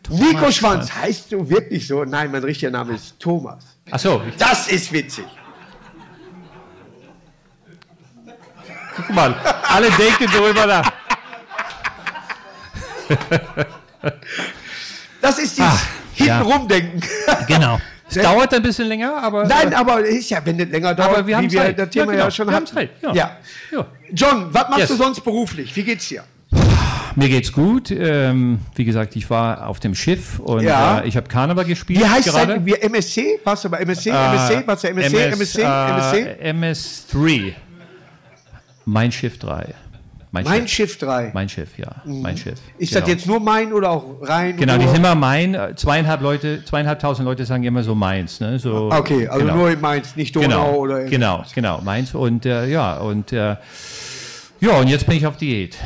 Nico Schwanz, heißt du wirklich so? Nein, mein richtiger Name ist Thomas. ach so, Das ist witzig. guck mal, alle denken darüber nach. Das ist dieses Ah, ja. Hintenrumdenken. Genau. Es dauert ein bisschen länger, aber. Nein, aber es ist ja, wenn es länger dauert, Aber wir haben wie wir Zeit. das Thema Ja, ja, genau. schon Wir haben hatten. Zeit, ja. ja. ja. John, was machst Yes. du sonst beruflich? Wie geht's dir? Mir geht's gut. Ähm, wie gesagt, ich war auf dem Schiff und Ja. äh, ich habe Karneval gespielt. Wie heißt gerade. dein, wie MSC? Warst du bei MSC? Äh, MSC? Warst du MSC? MSC? MSC? Äh, MS3. Mein Schiff 3. Mein, Mein Schiff. Schiff 3. Mein Schiff, ja. Mein Schiff. Ist genau. das jetzt nur mein oder auch rein? Genau, die sind immer mein. äh, Zweieinhalb Leute, zweieinhalbtausend Leute sagen immer so meins. Ne? So, Okay, also genau. nur in Mainz, nicht Donau genau, oder genau, genau, meins. Und äh, ja, und äh, ja, und jetzt bin ich auf Diät.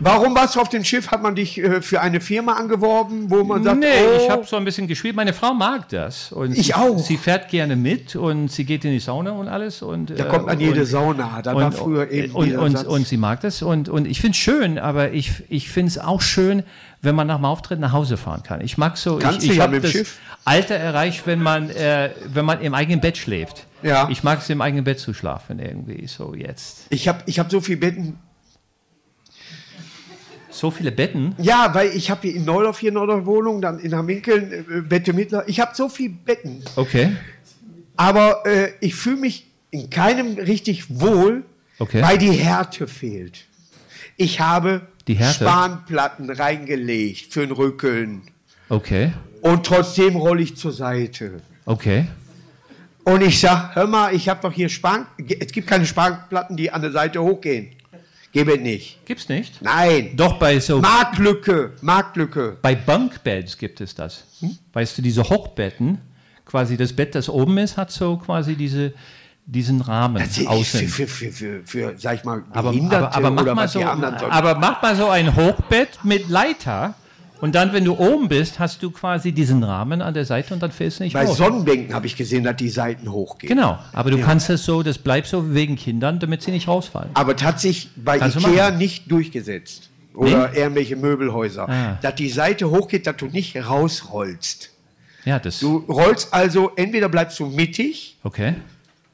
Warum warst du auf dem Schiff? Hat man dich äh, für eine Firma angeworben, wo man sagt, nee, oh, ich habe so ein bisschen gespielt. Meine Frau mag das. Und Ich sie, auch. Sie fährt gerne mit und sie geht in die Sauna und alles. Und, da kommt an jede und, Sauna. Da war und, früher eben und, und, und sie mag das und, und ich finde es schön, aber ich, ich finde es auch schön, wenn man nach dem Auftritt nach Hause fahren kann. Ich mag so, Kannst ich, ich ja habe das Schiff. Alter erreicht, wenn man, äh, wenn man im eigenen Bett schläft. Ja. Ich mag es im eigenen Bett zu schlafen irgendwie, so jetzt. ich habe ich hab so viele Betten. So viele Betten. Ja, weil ich habe hier in Neudorf hier in Neudorf Wohnung, dann in Hamminkeln, äh, Bette Mittler. Ich habe so viele Betten. Okay. Aber äh, ich fühle mich in keinem richtig wohl, Okay. weil die Härte fehlt. Ich habe? Spanplatten reingelegt für den Rücken. Okay. Und trotzdem rolle ich zur Seite. Okay. Und ich sag, hör mal, ich habe doch hier Span es gibt keine Spanplatten, die an der Seite hochgehen. Gebe es nicht. Gibt's nicht? Nein. Doch bei so Marktlücke, Marktlücke. Bei Bunkbeds gibt es das. Weißt du, diese Hochbetten, quasi das Bett, das oben ist, hat so quasi diese, diesen Rahmen Das ist außen. für, für, für, für, sag ich mal, aber, Behinderte aber, aber, mach oder mal so, die anderen sollen. aber mach mal so ein Hochbett mit Leiter Und dann, wenn du oben bist, hast du quasi diesen Rahmen an der Seite und dann fällst du nicht Bei raus. Sonnenbänken habe ich gesehen, dass die Seiten hochgehen. Genau, aber du kannst es so, das bleibt so wegen Kindern, damit sie nicht rausfallen. Aber tatsächlich bei Kannst du Ikea machen. nicht durchgesetzt. Oder irgendwelche Möbelhäuser. Ah. Dass die Seite hochgeht, dass du nicht rausrollst. Ja, das. Du rollst also, entweder bleibst du mittig, Okay.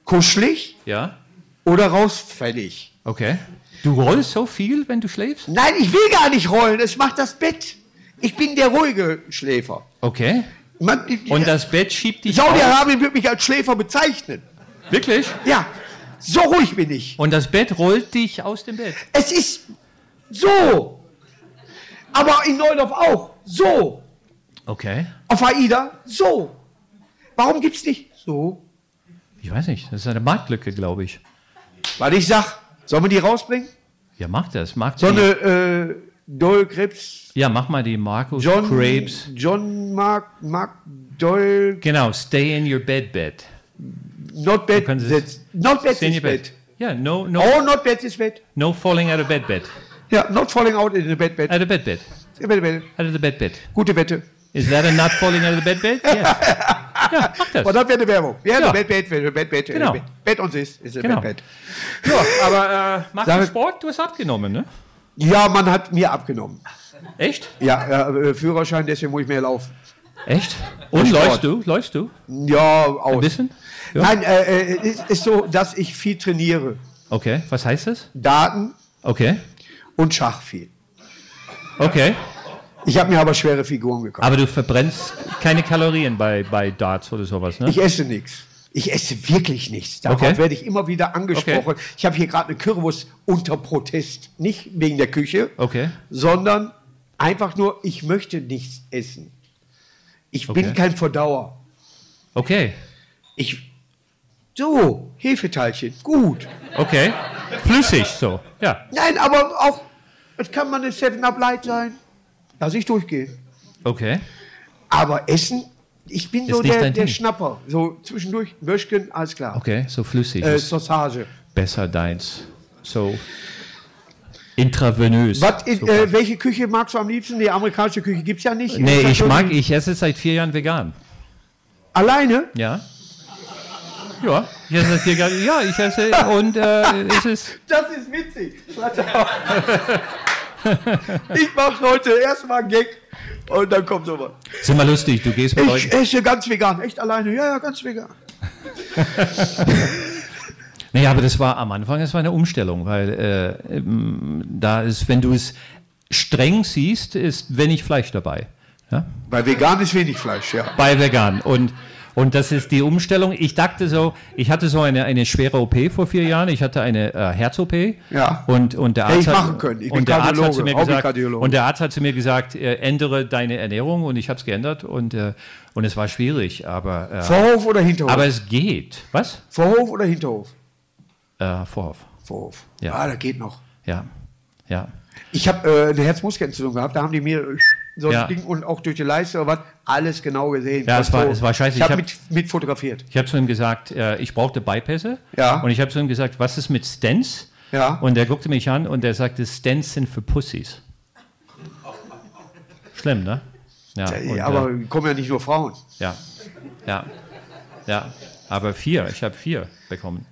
kuschelig Ja. oder rausfällig. Okay. Du rollst so viel, wenn du schläfst? Nein, ich will gar nicht rollen, es macht das Bett. Ich bin der ruhige Schläfer. Okay. Man, Und das Bett schiebt dich? Saudi-Arabien wird mich als Schläfer bezeichnen. Wirklich? Ja, so ruhig bin ich. Und das Bett rollt dich aus dem Bett? Es ist so. Aber in Neudorf auch. So. Okay. Auf AIDA so. Warum gibt's nicht so? Ich weiß nicht, das ist eine Marktlücke, glaube ich. Weil ich sag, sollen wir die rausbringen? Ja, mach das. Mach So eine äh, Doyle Krebs, ja, mach mal die Markus John Crepes. John Mark, Mark Doyle, Genau, stay in your bed bed. not Sie- that's, not in is your bed. bed. Ja, no, no, Oh, not bad is bed. no falling out of bed bed. Ja, not falling out in the bed bed. Out of bed bed. Bed, bed. Out of the bed bed. Gute Wette. Is that a not falling out of the bed bed? Yes. Ja, mach das. Und das wäre eine Werbung. Ja, Ja. Bett, Bett, Bett, Bett, Bett. Genau. Bett, Bett und ist ein Genau. Bett, Bett. Ja, aber äh, machst du Sport? Du hast abgenommen, ne? Ja, man hat mir abgenommen. Echt? Ja, äh, Führerschein, deswegen muss ich mehr laufen. Echt? Und läufst du? Läufst du? Ja, aus. Ein bisschen? Ja. Nein, äh, äh, es ist so, dass ich viel trainiere. Okay, was heißt das? Daten Okay. und Schach viel. Okay. Ich habe mir aber schwere Figuren gekauft. Aber du verbrennst keine Kalorien bei, bei Darts oder sowas, ne? Ich esse nichts. Ich esse wirklich nichts. Darauf Okay. werde ich immer wieder angesprochen. Ich habe hier gerade eine Currywurst unter Protest. Nicht wegen der Küche, Okay. sondern einfach nur, ich möchte nichts essen. Ich bin Okay. kein Verdauer. Okay. Ich. So, Hefeteilchen, gut. Okay. Flüssig, so. Ja. Nein, aber auch, es kann mal eine 7-Up Light sein. Lass ich durchgehen. Okay. Aber Essen, ich bin so der, der. Schnapper. So zwischendurch, Würstchen, alles klar. Okay, so flüssig. Äh, Sausage. besser deins. So intravenös. Super. äh, welche Küche magst du am liebsten? Die amerikanische Küche gibt es ja nicht. nee, ich mag, ich esse seit vier Jahren vegan. Alleine? Ja. Ja, ich esse seit vier Jahren. Ja, ich esse und äh, es ist. Das ist witzig. Ich mache heute erstmal einen Gag und dann kommt sowas. Ist immer lustig, du gehst mit Ich esse ganz vegan. Echt alleine? Ja, ja, ganz vegan. Nee, aber das war am Anfang, das war eine Umstellung, weil äh, ähm, da ist, wenn du es streng siehst, ist wenig Fleisch dabei. Ja? Bei vegan ist wenig Fleisch, ja. Bei vegan. Und, und das ist die Umstellung. Ich dachte so, ich hatte so eine, eine schwere OP vor vier Jahren. Ich hatte eine äh, Herz-OP. Ja. Und, und der Hätte Arzt ich hat, machen können. Ich bin und der Arzt hat zu mir gesagt, und der Arzt hat zu mir gesagt, äh, ändere deine Ernährung und ich habe es geändert und, äh, und es war schwierig, aber, äh, Vorhof oder Hinterhof? aber es geht. Was? Vorhof oder Hinterhof? Äh, Vorhof. Vorhof. Ja. Ah, da geht noch. Ja. Ja. Ich habe äh, eine Herzmuskelentzündung gehabt, da haben die mir so ein Ja. Ding und auch durch die Leiste oder was, alles genau gesehen. Ja, es war- Foto. es war scheiße. Ich habe hab- mit, mit fotografiert. Ich habe zu ihm gesagt, äh, ich brauchte Bypässe. Ja. Und ich habe zu ihm gesagt, was ist mit Stents? Ja. Und er guckte mich an und er sagte, Stents sind für Pussys. Schlimm, ne? Ja, und, aber äh, kommen ja nicht nur Frauen. ja, ja, ja. Aber vier, ich habe vier bekommen.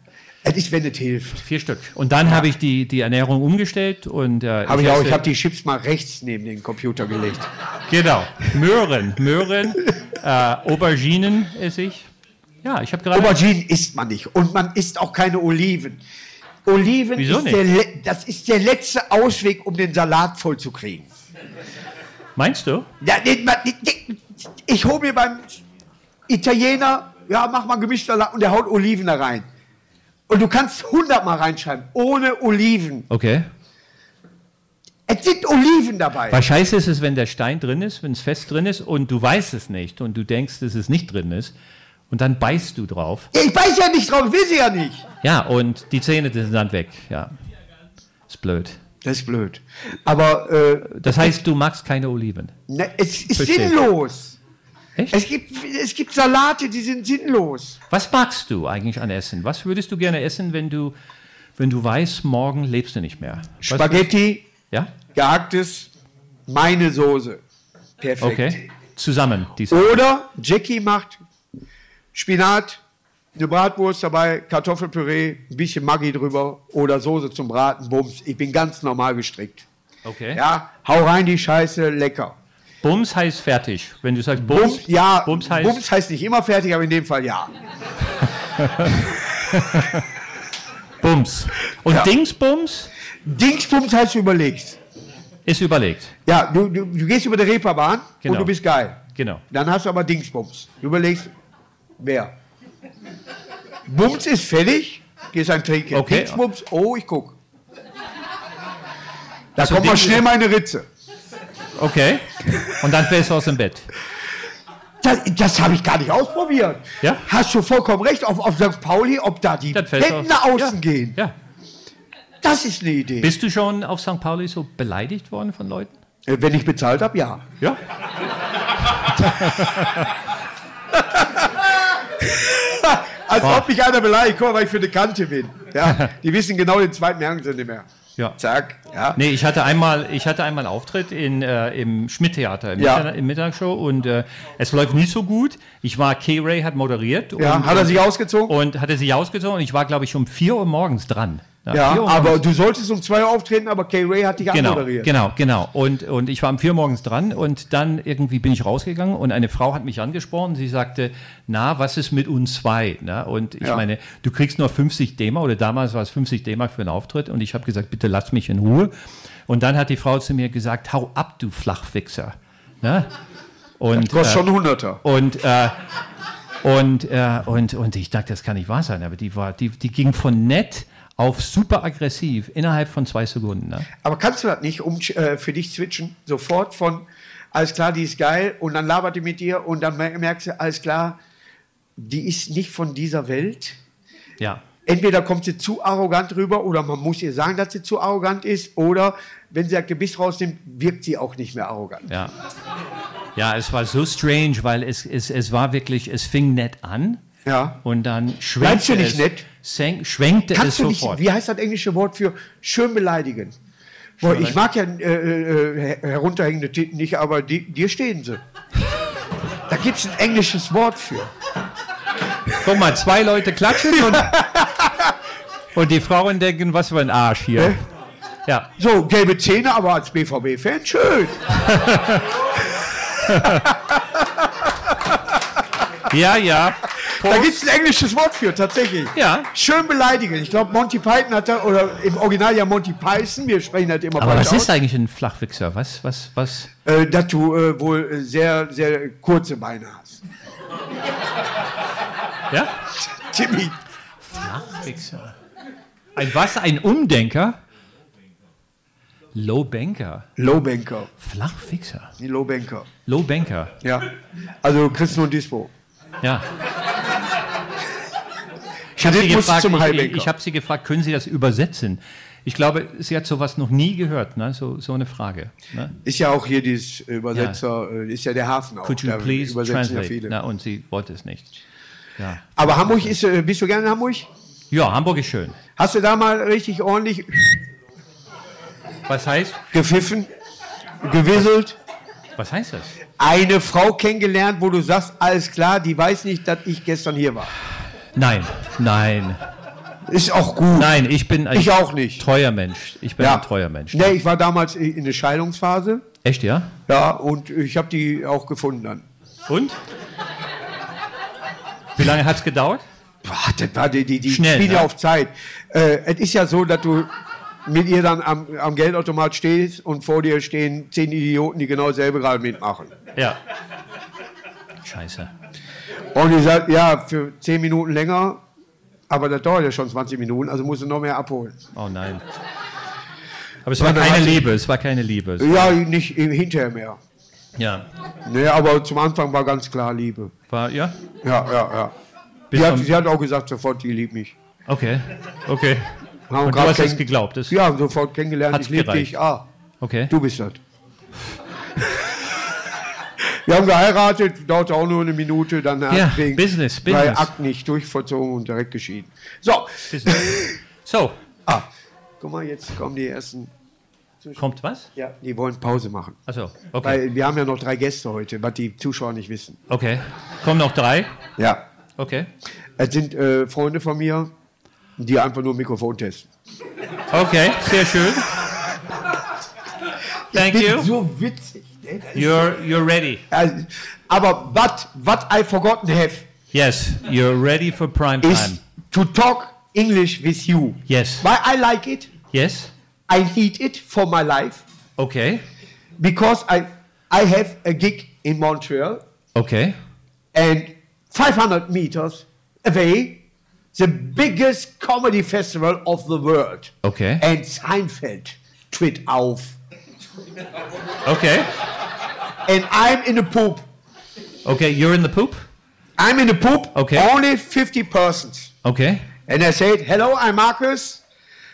Es ist, wenn es hilft. Vier Stück. Und dann habe ich die, die Ernährung umgestellt und äh, Habe ich auch. Ich habe die Chips mal rechts neben den Computer gelegt. Genau. Möhren, Möhren, äh, Auberginen esse ich. Ja, ich habe gerade. Auberginen isst man nicht. Und man isst auch keine Oliven. Oliven Wieso ist nicht? der, das ist der letzte Ausweg, um den Salat voll zu kriegen. Meinst du? Ja, ich hole mir beim Italiener, ja, mach mal Gemischsalat und der haut Oliven da rein. Und du kannst 100 Mal reinschreiben, ohne Oliven. Okay. Es sind Oliven dabei. Weil scheiße ist es, wenn der Stein drin ist, wenn es fest drin ist und du weißt es nicht und du denkst, dass es nicht drin ist und dann beißt du drauf. Ja, ich weiß ja nicht drauf, will sie ja nicht. Ja, und die Zähne sind dann weg. Ja. Ist blöd. Das ist blöd. Aber äh, Das heißt, du magst keine Oliven. ne, es ist Verstehe. sinnlos. Echt? Es gibt, es gibt Salate, die sind sinnlos. Was magst du eigentlich an Essen? Was würdest du gerne essen, wenn du, wenn du weißt, morgen lebst du nicht mehr? Was- Spaghetti, Ja? gehacktes, meine Soße. Perfekt. Okay. Zusammen. Oder Jackie macht Spinat, eine Bratwurst dabei, Kartoffelpüree, ein bisschen Maggi drüber oder Soße zum Braten, Bums. Ich bin ganz normal gestrickt. Okay. Ja, hau rein die Scheiße, lecker. Bums heißt fertig. Wenn du sagst Bums, Bums, ja, Bums Bums heißt. heißt, nicht immer fertig, aber in dem Fall ja. Bums. Und Ja. Dingsbums Dingsbums heißt du überlegst. ist überlegt. Ja, du, du, du gehst über die Reeperbahn Genau. und du bist geil. Genau. Dann hast du aber Dingsbums. Du überlegst, wer? Bums ist fertig, gehst ein Trinken. Okay. Dingsbums, oh, ich guck. Da Also kommt mal schnell meine Ritze. Okay. Und dann fällst du aus dem Bett. Das, das habe ich gar nicht ausprobiert. Ja? Hast du vollkommen recht, auf, auf St. Pauli, ob da die Dann fällst du Hände aus- außen gehen. Ja. Das ist eine Idee. Bist du schon auf St. Pauli so beleidigt worden von Leuten? Äh, Wenn ich bezahlt habe, ja. Ja. Als ob mich einer beleidigt, guck mal, weil ich für eine Kante bin. Ja, die wissen genau, den zweiten merken sie nicht mehr. Ja. Zack, ja. Nee, ich hatte einmal, ich hatte einmal einen Auftritt in, äh, im Schmidt-Theater im, Ja. Mittag, im Mittagsshow und äh, es läuft nicht so gut. Ich war, K-Ray hat moderiert. ja. und, Hat er sich ausgezogen? Und hatte sich ausgezogen und ich war, glaube ich, um 4 Uhr morgens dran. Ja, 4 Uhr aber du solltest um zwei Uhr auftreten, aber Kay Ray hat dich Genau, anmoderiert. genau, genau. Und, und ich war um 4 Uhr morgens dran und dann irgendwie bin ich rausgegangen und eine Frau hat mich angesprochen. Sie sagte, na, was ist mit uns zwei? Na, und ich Ja. meine, du kriegst nur 50 D-Mark oder damals war es 50 D-Mark für einen Auftritt und ich habe gesagt, bitte lass mich in Ruhe. Und dann hat die Frau zu mir gesagt, hau ab, du Flachfixer. Na? Und, Kostet äh, schon ein Hunderter. und, äh, und, äh, und, und ich dachte, das kann nicht wahr sein, aber die, war, die, die ging von nett auf super aggressiv innerhalb von zwei Sekunden. Ne? Aber kannst du das nicht um, äh, für dich switchen? Sofort von, alles klar, die ist geil und dann labert die mit dir und dann mer- merkst du, alles klar, die ist nicht von dieser Welt. Ja. Entweder kommt sie zu arrogant rüber oder man muss ihr sagen, dass sie zu arrogant ist oder wenn sie das Gebiss rausnimmt, wirkt sie auch nicht mehr arrogant. Ja. Ja, es war so strange, weil es, es, es war wirklich, es fing nett an Ja. und dann Bleibst schwenkte du nicht es, nett? Schwenkte Kannst es du nicht, sofort. wie heißt das englische Wort für schön beleidigen? Boah, ich mag ja äh, äh, her- herunterhängende Titten nicht, aber die, dir stehen sie. Da gibt es ein englisches Wort für. Guck mal, zwei Leute klatschen und, und die Frauen denken, was für ein Arsch hier. Hä? Ja, So, gelbe Zähne, aber als BVB-Fan schön. ja, ja. Da gibt es ein englisches Wort für, tatsächlich. Ja. Schön beleidigen. Ich glaube, Monty Python hat da, oder im Original ja Monty Python, wir sprechen halt immer Aber was ist aus, eigentlich ein Flachwichser? Was, was, was? äh, dass du äh, wohl äh, sehr, sehr kurze Beine hast. Ja? Timmy. Flachwichser. Ein was? Ein Umdenker? Lowbanker. Lowbanker. Flachfixer. Die Lowbanker. Lowbanker. Ja. Also nur ein Dispo. Ja. Ich habe sie, gefragt, ich, ich hab sie gefragt, können Sie das übersetzen? Ich glaube, sie hat sowas noch nie gehört, ne? so, so eine Frage. Ne? Ist ja auch hier dieses Übersetzer, äh, ist ja der Hafen auch. Could you Da please übersetzen ja translate? viele. Na, und sie wollte es nicht. Ja. Aber Hamburg ist, äh, bist du gerne in Hamburg? ja, Hamburg ist schön. Hast du da mal richtig ordentlich Was heißt, gepfiffen, gewisselt? was heißt das? Eine Frau kennengelernt, wo du sagst, alles klar, die weiß nicht, dass ich gestern hier war. Nein, nein, Ist auch gut. nein, ich bin ein Ich auch nicht. treuer Mensch. Ich bin Ja. ein treuer Mensch. Nee, ich war damals in der Scheidungsphase. Echt, ja? Ja, und ich habe die auch gefunden dann. Und? Wie lange hat es gedauert? Boah, das war die, die, die Schnell, spielen ne? auf Zeit. Äh, es ist ja so, dass du mit ihr dann am, am Geldautomat stehst und vor dir stehen zehn Idioten, die genau dasselbe gerade mitmachen. Ja. Scheiße. Und die sagt, ja, für zehn Minuten länger, aber das dauert ja schon 20 Minuten, also musst du noch mehr abholen. Oh nein. Aber es war keine Liebe, es war keine Liebe. Ja, nicht hinterher mehr. Ja. Nee, aber zum Anfang war ganz klar Liebe. War, ja? Ja, ja, ja. Sie hat, sie hat auch gesagt, sofort, die liebt mich. Okay. Okay. Haben Und du hast es geglaubt. Das, Ja, sofort kennengelernt, Hat's ich dich. Ah, Okay. du bist das. Wir haben geheiratet, dauerte auch nur eine Minute, dann Ja, wegen Business, Business. Akten nicht durchvollzogen und direkt geschieden. So, So. ah, guck mal, jetzt kommen die ersten Kommt was? Ja, die wollen Pause machen. Achso, okay. Weil wir haben ja noch drei Gäste heute, was die Zuschauer nicht wissen. Okay. Kommen noch drei? Ja. Okay. Es sind äh, Freunde von mir, die einfach nur Mikrofon testen. Okay, sehr schön. Thank you. So witzig. Ne? You're, you're ready. Also, aber what, what I forgotten have Yes, you're ready for prime time. to talk English with you. Yes. Why I like it? Yes? I need it for my life Okay. because I, I have a gig in Montreal Okay. and 500 meters away, the biggest comedy festival of the world. Okay. And Seinfeld tritt auf. Okay. And I'm in the poop. Okay, you're in the poop? I'm in the poop. Okay. Only 50 persons. Okay. And I said, hello, I'm Marcus.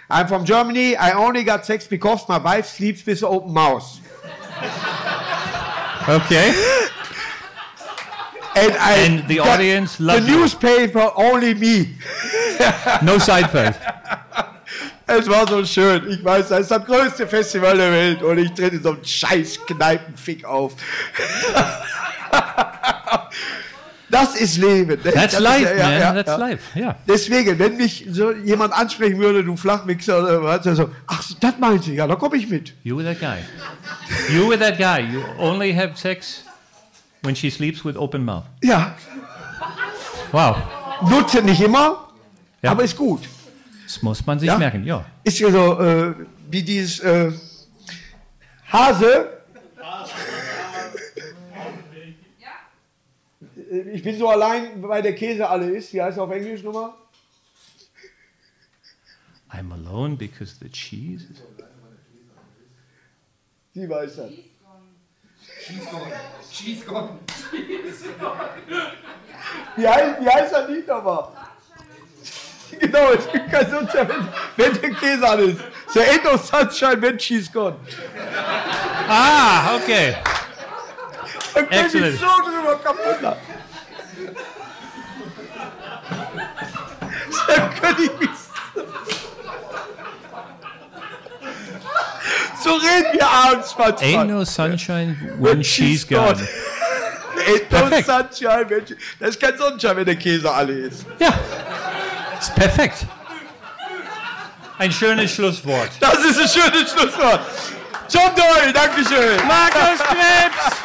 I'm from Germany. I only got sex because my wife sleeps with open mouth. Okay. And, I And the audience The loved you. newspaper, only me. No Seinfeld. Es war so schön. Ich weiß, das ist das größte Festival der Welt und ich trete so einen scheiß Kneipenfick auf. Das ist Leben. ne? That's Das life, ist, ja, man. ja, That's ja. life. Yeah. Deswegen, wenn mich so jemand ansprechen würde, du Flachmixer oder was, so, ach, das meint sie, ja, da komme ich mit. You with that guy. You with that guy. You only have sex when she sleeps with open mouth. Ja, Wow. nutze nicht immer, Ja. aber ist gut. Das muss man sich Ja. merken, ja. Ist ja so äh, wie dieses äh, Hase. Äh, Ich bin so allein, weil der Käse alle ist. Wie heißt er auf Englisch nochmal? I'm alone because the cheese is... Sie weiß das. Wie heißt, wie heißt das Lied nochmal? Genau, es gibt keinen Sunshine, wenn, wenn der Käse alle ist. There ain't no sunshine when she's gone. Ah, okay. Da könnte Excellent. ich so drüber kaputt lachen. Da könnte ich mich. So reden wir abends manchmal. Ain't no sunshine when she's gone. Ain't no Perfekt. sunshine when she- Das ist kein Sonnenschein, wenn der Käse alle ist. Ja. Ist perfekt. Ein schönes Schlusswort. Das ist ein schönes Schlusswort. John Doyle, Dankeschön. Markus Krebs!